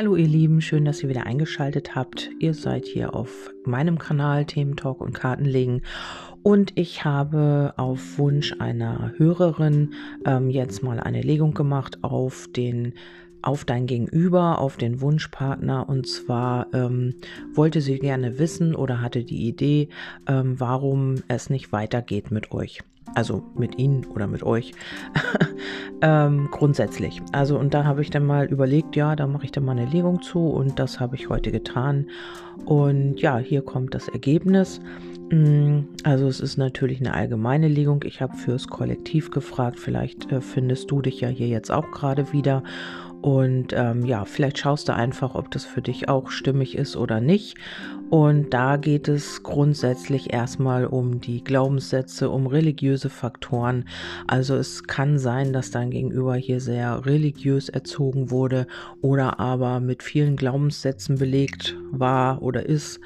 Hallo ihr Lieben, schön, dass ihr wieder eingeschaltet habt. Ihr seid hier auf meinem Kanal Themen Talk und Kartenlegen und ich habe auf Wunsch einer Hörerin ähm, jetzt mal eine Legung gemacht auf den auf dein Gegenüber, auf den Wunschpartner. Und zwar ähm, wollte sie gerne wissen oder hatte die Idee, ähm, warum es nicht weitergeht mit euch also mit Ihnen oder mit euch, ähm, grundsätzlich. Also und da habe ich dann mal überlegt, ja, da mache ich dann mal eine Legung zu und das habe ich heute getan. Und ja, hier kommt das Ergebnis. Mm, also es ist natürlich eine allgemeine Legung. Ich habe fürs Kollektiv gefragt. Vielleicht äh, findest du dich ja hier jetzt auch gerade wieder. Und ähm, ja, vielleicht schaust du einfach, ob das für dich auch stimmig ist oder nicht. Und da geht es grundsätzlich erstmal um die Glaubenssätze, um religiöse Faktoren. Also es kann sein, dass dein Gegenüber hier sehr religiös erzogen wurde oder aber mit vielen Glaubenssätzen belegt war oder ist.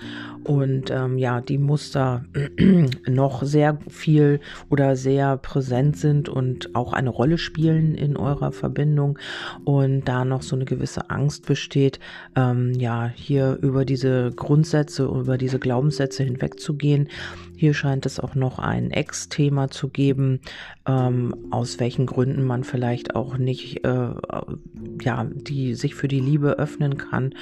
Und ähm, ja, die Muster noch sehr viel oder sehr präsent sind und auch eine Rolle spielen in eurer Verbindung. Und da noch so eine gewisse Angst besteht, ähm, ja, hier über diese Grundsätze über diese Glaubenssätze hinwegzugehen. Hier scheint es auch noch ein Ex-Thema zu geben, ähm, aus welchen Gründen man vielleicht auch nicht, äh, ja, die sich für die Liebe öffnen kann.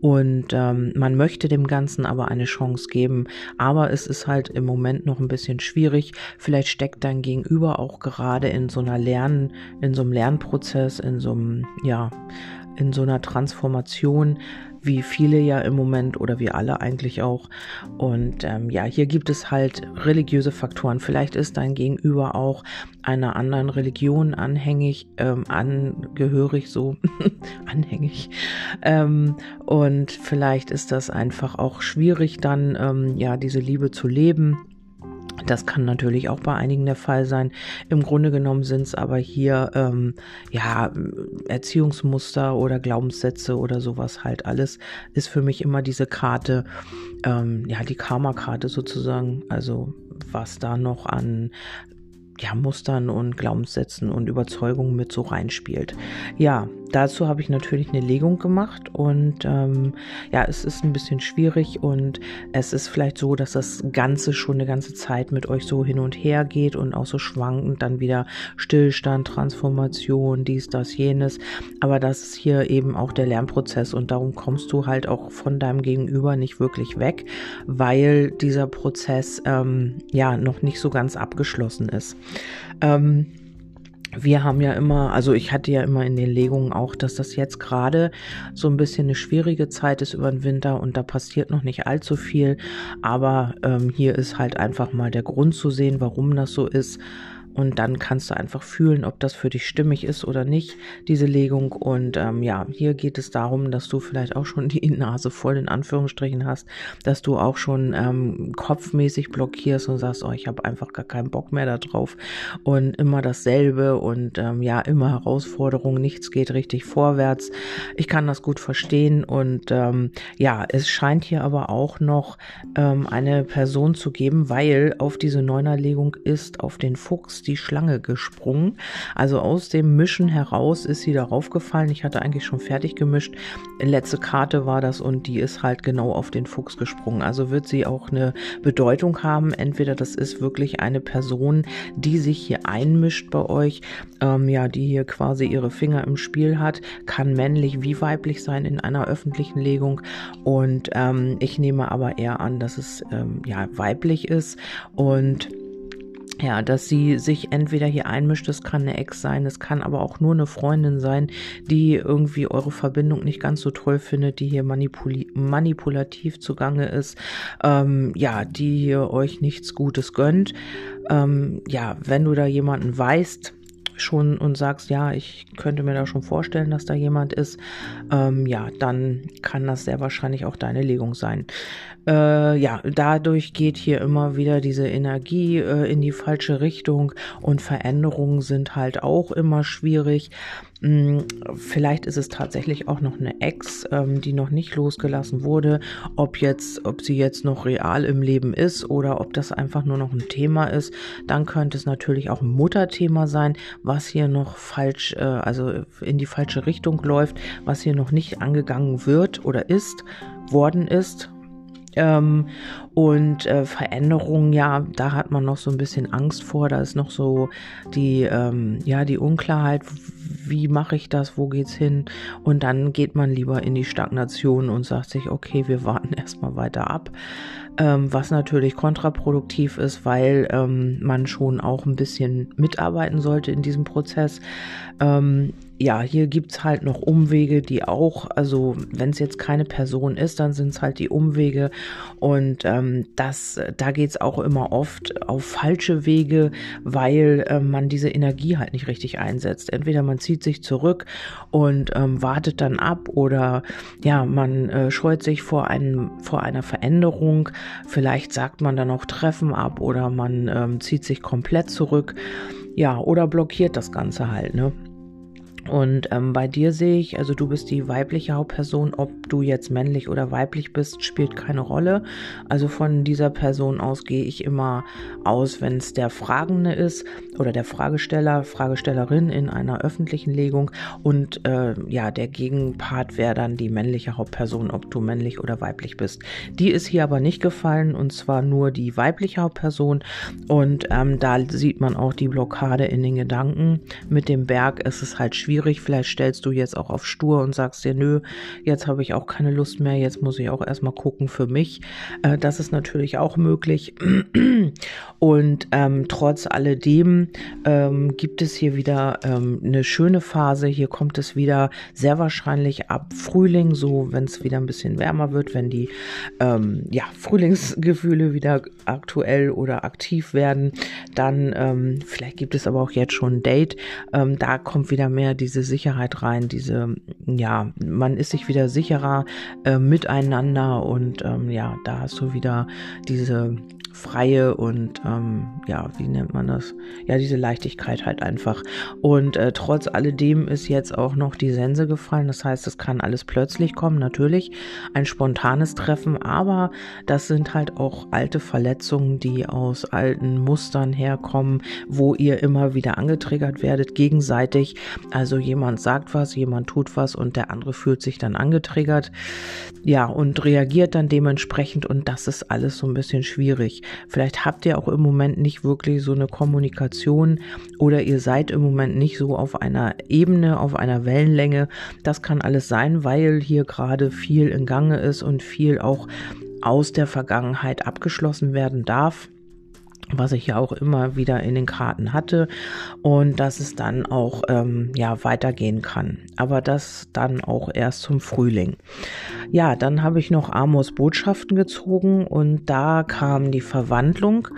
Und ähm, man möchte dem Ganzen aber eine Chance geben. Aber es ist halt im Moment noch ein bisschen schwierig. Vielleicht steckt dein Gegenüber auch gerade in so einer Lern, in so einem Lernprozess, in so einem, ja, in so einer Transformation, wie viele ja im Moment oder wie alle eigentlich auch. Und ähm, ja, hier gibt es halt religiöse Faktoren. Vielleicht ist dein Gegenüber auch einer anderen Religion anhängig, ähm, angehörig, so anhängig. Ähm, und vielleicht ist das einfach auch schwierig, dann ähm, ja diese Liebe zu leben das kann natürlich auch bei einigen der Fall sein. Im Grunde genommen sind es aber hier ähm, ja Erziehungsmuster oder Glaubenssätze oder sowas halt alles ist für mich immer diese Karte, ähm, ja die Karma-Karte sozusagen. Also was da noch an ja, Mustern und Glaubenssätzen und Überzeugungen mit so reinspielt. Ja, dazu habe ich natürlich eine Legung gemacht und ähm, ja, es ist ein bisschen schwierig und es ist vielleicht so, dass das Ganze schon eine ganze Zeit mit euch so hin und her geht und auch so schwankend, dann wieder Stillstand, Transformation, dies, das, jenes. Aber das ist hier eben auch der Lernprozess und darum kommst du halt auch von deinem Gegenüber nicht wirklich weg, weil dieser Prozess ähm, ja noch nicht so ganz abgeschlossen ist. Ähm, wir haben ja immer, also ich hatte ja immer in den Legungen auch, dass das jetzt gerade so ein bisschen eine schwierige Zeit ist über den Winter und da passiert noch nicht allzu viel. Aber ähm, hier ist halt einfach mal der Grund zu sehen, warum das so ist. Und dann kannst du einfach fühlen, ob das für dich stimmig ist oder nicht, diese Legung. Und ähm, ja, hier geht es darum, dass du vielleicht auch schon die Nase voll in Anführungsstrichen hast, dass du auch schon ähm, kopfmäßig blockierst und sagst, oh, ich habe einfach gar keinen Bock mehr darauf. Und immer dasselbe und ähm, ja, immer Herausforderungen, nichts geht richtig vorwärts. Ich kann das gut verstehen. Und ähm, ja, es scheint hier aber auch noch ähm, eine Person zu geben, weil auf diese Neunerlegung ist auf den Fuchs die Schlange gesprungen. Also aus dem Mischen heraus ist sie darauf gefallen. Ich hatte eigentlich schon fertig gemischt. Letzte Karte war das und die ist halt genau auf den Fuchs gesprungen. Also wird sie auch eine Bedeutung haben. Entweder das ist wirklich eine Person, die sich hier einmischt bei euch, ähm, ja, die hier quasi ihre Finger im Spiel hat, kann männlich wie weiblich sein in einer öffentlichen Legung. Und ähm, ich nehme aber eher an, dass es ähm, ja weiblich ist und ja, dass sie sich entweder hier einmischt, das kann eine Ex sein, es kann aber auch nur eine Freundin sein, die irgendwie eure Verbindung nicht ganz so toll findet, die hier manipul manipulativ zugange ist, ähm, ja, die hier euch nichts Gutes gönnt. Ähm, ja, wenn du da jemanden weißt, schon und sagst, ja, ich könnte mir da schon vorstellen, dass da jemand ist, ähm, ja, dann kann das sehr wahrscheinlich auch deine Legung sein. Äh, ja, dadurch geht hier immer wieder diese Energie äh, in die falsche Richtung und Veränderungen sind halt auch immer schwierig. Hm, vielleicht ist es tatsächlich auch noch eine Ex, ähm, die noch nicht losgelassen wurde. Ob jetzt, ob sie jetzt noch real im Leben ist oder ob das einfach nur noch ein Thema ist. Dann könnte es natürlich auch ein Mutterthema sein, was hier noch falsch, äh, also in die falsche Richtung läuft, was hier noch nicht angegangen wird oder ist, worden ist. Ähm, und äh, Veränderungen, ja, da hat man noch so ein bisschen Angst vor. Da ist noch so die, ähm, ja, die Unklarheit, wie mache ich das, wo geht's hin? Und dann geht man lieber in die Stagnation und sagt sich, okay, wir warten erstmal weiter ab. Ähm, was natürlich kontraproduktiv ist, weil ähm, man schon auch ein bisschen mitarbeiten sollte in diesem Prozess. Ähm, ja, hier gibt's halt noch Umwege, die auch, also wenn es jetzt keine Person ist, dann sind es halt die Umwege. Und ähm, das, da geht's auch immer oft auf falsche Wege, weil äh, man diese Energie halt nicht richtig einsetzt. Entweder man zieht sich zurück und ähm, wartet dann ab oder ja, man äh, scheut sich vor, einem, vor einer Veränderung. Vielleicht sagt man dann auch Treffen ab oder man ähm, zieht sich komplett zurück. Ja, oder blockiert das Ganze halt, ne? Und ähm, bei dir sehe ich, also du bist die weibliche Hauptperson, ob du jetzt männlich oder weiblich bist, spielt keine Rolle. Also von dieser Person aus gehe ich immer aus, wenn es der Fragende ist oder der Fragesteller, Fragestellerin in einer öffentlichen Legung und äh, ja, der Gegenpart wäre dann die männliche Hauptperson, ob du männlich oder weiblich bist. Die ist hier aber nicht gefallen und zwar nur die weibliche Hauptperson und ähm, da sieht man auch die Blockade in den Gedanken. Mit dem Berg ist es halt schwierig schwierig. Vielleicht stellst du jetzt auch auf stur und sagst dir, nö, jetzt habe ich auch keine Lust mehr, jetzt muss ich auch erstmal gucken für mich. Äh, das ist natürlich auch möglich. Und ähm, trotz alledem ähm, gibt es hier wieder ähm, eine schöne Phase. Hier kommt es wieder sehr wahrscheinlich ab Frühling, so wenn es wieder ein bisschen wärmer wird, wenn die ähm, ja, Frühlingsgefühle wieder aktuell oder aktiv werden. Dann ähm, vielleicht gibt es aber auch jetzt schon ein Date. Ähm, da kommt wieder mehr die diese Sicherheit rein, diese, ja, man ist sich wieder sicherer äh, miteinander und ähm, ja, da hast du wieder diese freie und ähm, ja, wie nennt man das? Ja, diese Leichtigkeit halt einfach. Und äh, trotz alledem ist jetzt auch noch die Sense gefallen. Das heißt, es kann alles plötzlich kommen, natürlich ein spontanes Treffen, aber das sind halt auch alte Verletzungen, die aus alten Mustern herkommen, wo ihr immer wieder angetriggert werdet gegenseitig. Also jemand sagt was, jemand tut was und der andere fühlt sich dann angetriggert. Ja, und reagiert dann dementsprechend und das ist alles so ein bisschen schwierig. Vielleicht habt ihr auch im Moment nicht wirklich so eine Kommunikation oder ihr seid im Moment nicht so auf einer Ebene, auf einer Wellenlänge. Das kann alles sein, weil hier gerade viel in Gange ist und viel auch aus der Vergangenheit abgeschlossen werden darf was ich ja auch immer wieder in den Karten hatte und dass es dann auch ähm, ja weitergehen kann. Aber das dann auch erst zum Frühling. Ja, dann habe ich noch Amos Botschaften gezogen und da kam die Verwandlung.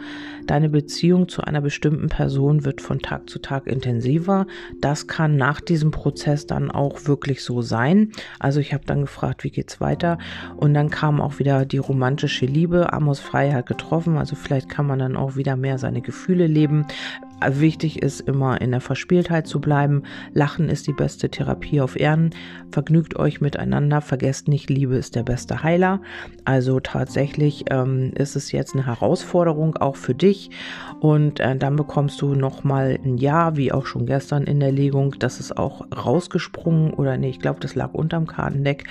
Deine Beziehung zu einer bestimmten Person wird von Tag zu Tag intensiver. Das kann nach diesem Prozess dann auch wirklich so sein. Also ich habe dann gefragt, wie geht's weiter? Und dann kam auch wieder die romantische Liebe. Amos Freiheit getroffen. Also vielleicht kann man dann auch wieder mehr seine Gefühle leben. Wichtig ist immer in der Verspieltheit zu bleiben. Lachen ist die beste Therapie auf Erden. Vergnügt euch miteinander. Vergesst nicht, Liebe ist der beste Heiler. Also tatsächlich ähm, ist es jetzt eine Herausforderung auch für dich. Und äh, dann bekommst du nochmal ein Ja, wie auch schon gestern in der Legung. Das ist auch rausgesprungen oder nee, ich glaube, das lag unterm Kartendeck.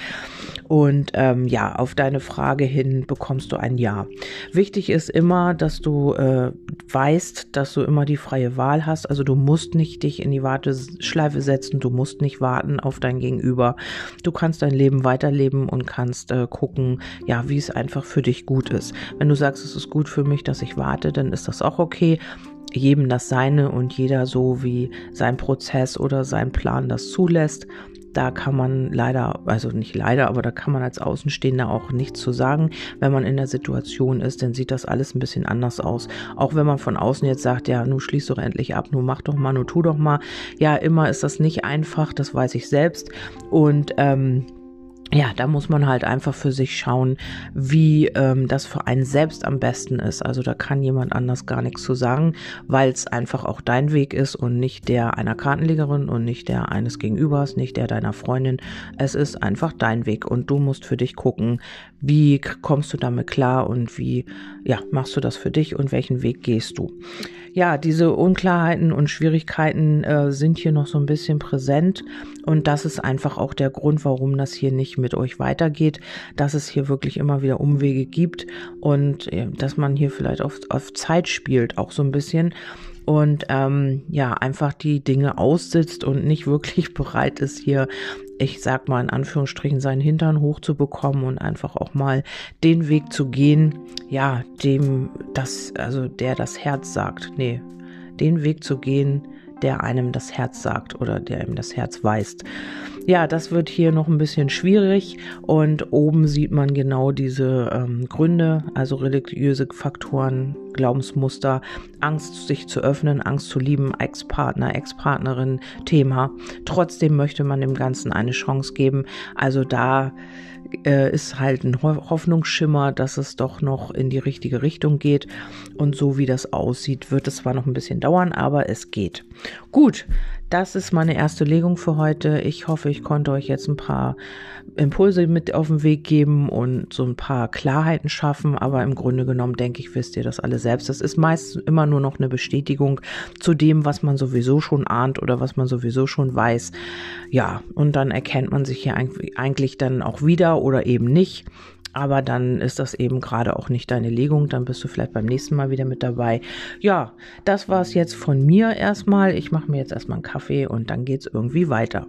Und ähm, ja, auf deine Frage hin bekommst du ein Ja. Wichtig ist immer, dass du äh, weißt, dass du immer die Frage freie Wahl hast. Also du musst nicht dich in die Warteschleife setzen, du musst nicht warten auf dein Gegenüber. Du kannst dein Leben weiterleben und kannst äh, gucken, ja, wie es einfach für dich gut ist. Wenn du sagst, es ist gut für mich, dass ich warte, dann ist das auch okay jedem das seine und jeder so wie sein Prozess oder sein Plan das zulässt da kann man leider, also nicht leider, aber da kann man als Außenstehender auch nichts zu sagen. Wenn man in der Situation ist, dann sieht das alles ein bisschen anders aus. Auch wenn man von außen jetzt sagt, ja, nun schließ doch endlich ab, nun mach doch mal, nun tu doch mal. Ja, immer ist das nicht einfach, das weiß ich selbst. Und ähm, ja, da muss man halt einfach für sich schauen, wie ähm, das für einen selbst am besten ist. Also da kann jemand anders gar nichts zu sagen, weil es einfach auch dein Weg ist und nicht der einer Kartenlegerin und nicht der eines Gegenübers, nicht der deiner Freundin. Es ist einfach dein Weg und du musst für dich gucken, wie kommst du damit klar und wie ja machst du das für dich und welchen Weg gehst du. Ja, diese Unklarheiten und Schwierigkeiten äh, sind hier noch so ein bisschen präsent. Und das ist einfach auch der Grund, warum das hier nicht mit euch weitergeht, dass es hier wirklich immer wieder Umwege gibt und äh, dass man hier vielleicht auf, auf Zeit spielt, auch so ein bisschen und ähm, ja, einfach die Dinge aussitzt und nicht wirklich bereit ist, hier, ich sag mal in Anführungsstrichen, seinen Hintern hochzubekommen und einfach auch mal den Weg zu gehen, ja, dem das, also der das Herz sagt, nee, den Weg zu gehen, der einem das Herz sagt oder der ihm das Herz weist. Ja, das wird hier noch ein bisschen schwierig und oben sieht man genau diese ähm, Gründe, also religiöse Faktoren, Glaubensmuster, Angst, sich zu öffnen, Angst zu lieben, Ex-Partner, Ex-Partnerin, Thema. Trotzdem möchte man dem Ganzen eine Chance geben. Also da äh, ist halt ein Hoffnungsschimmer, dass es doch noch in die richtige Richtung geht. Und so wie das aussieht, wird es zwar noch ein bisschen dauern, aber es geht. Gut, das ist meine erste Legung für heute. Ich hoffe, ich konnte euch jetzt ein paar Impulse mit auf den Weg geben und so ein paar Klarheiten schaffen. Aber im Grunde genommen denke ich, wisst ihr das alle selbst. Das ist meist immer nur noch eine Bestätigung zu dem, was man sowieso schon ahnt oder was man sowieso schon weiß. Ja, und dann erkennt man sich hier eigentlich dann auch wieder oder eben nicht aber dann ist das eben gerade auch nicht deine Legung. Dann bist du vielleicht beim nächsten Mal wieder mit dabei. Ja, das war es jetzt von mir erstmal. Ich mache mir jetzt erstmal einen Kaffee und dann geht es irgendwie weiter.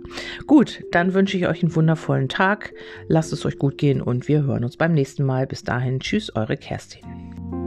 Gut, dann wünsche ich euch einen wundervollen Tag. Lasst es euch gut gehen und wir hören uns beim nächsten Mal. Bis dahin, tschüss, eure Kerstin.